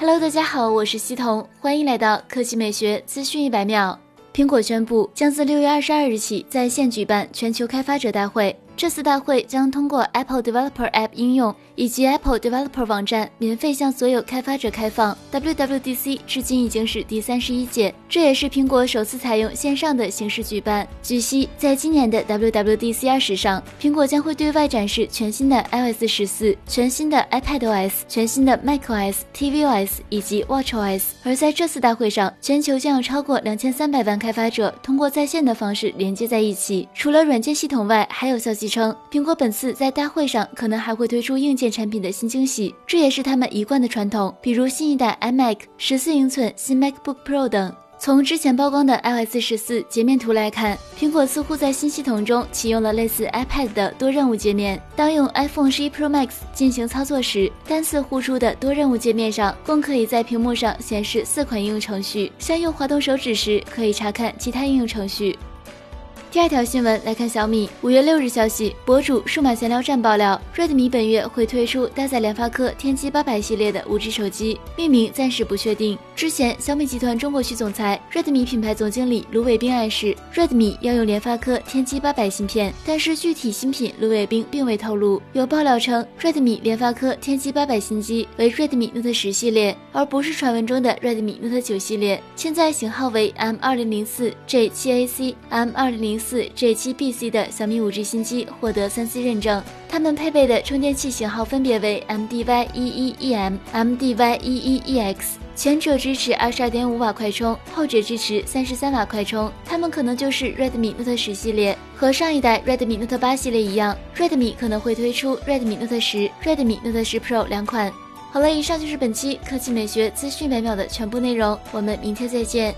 Hello，大家好，我是西彤，欢迎来到科技美学资讯一百秒。苹果宣布将自六月二十二日起在线举办全球开发者大会。这次大会将通过 Apple Developer App 应用以及 Apple Developer 网站免费向所有开发者开放。WWDC 至今已经是第三十一届，这也是苹果首次采用线上的形式举办。据悉，在今年的 WWDC 二十上，苹果将会对外展示全新的 iOS 十四、全新的 iPadOS、全新的 macOS、tvOS 以及 watchOS。而在这次大会上，全球将有超过两千三百万开发者通过在线的方式连接在一起。除了软件系统外，还有消息。称苹果本次在大会上可能还会推出硬件产品的新惊喜，这也是他们一贯的传统，比如新一代 iMac、十四英寸新 MacBook Pro 等。从之前曝光的 iOS 十四截面图来看，苹果似乎在新系统中启用了类似 iPad 的多任务界面。当用 iPhone 十一 Pro Max 进行操作时，单次呼出的多任务界面上共可以在屏幕上显示四款应用程序，相用滑动手指时可以查看其他应用程序。第二条新闻来看，小米五月六日消息，博主数码闲聊站爆料，Redmi 本月会推出搭载联发科天玑八百系列的五 G 手机，命名暂时不确定。之前，小米集团中国区总裁、Redmi 品牌总经理卢伟冰暗示，Redmi 要用联发科天玑八百芯片，但是具体新品卢伟冰并未透露。有爆料称，Redmi 联发科天玑八百新机为 Redmi Note 十系列，而不是传闻中的 Redmi Note 九系列，现在型号为 M 二零零四 J 七 AC、M 二零零四 J 七 BC 的小米五 G 新机获得三 C 认证，它们配备的充电器型号分别为 MDY 一一 EM、MDY 一一 EX，前者支持二十二点五瓦快充，后者支持三十三瓦快充。它们可能就是 Redmi Note 十系列，和上一代 Redmi Note 八系列一样，Redmi 可能会推出 Redmi Note 十、Redmi Note 十 Pro 两款。好了，以上就是本期科技美学资讯每秒的全部内容，我们明天再见。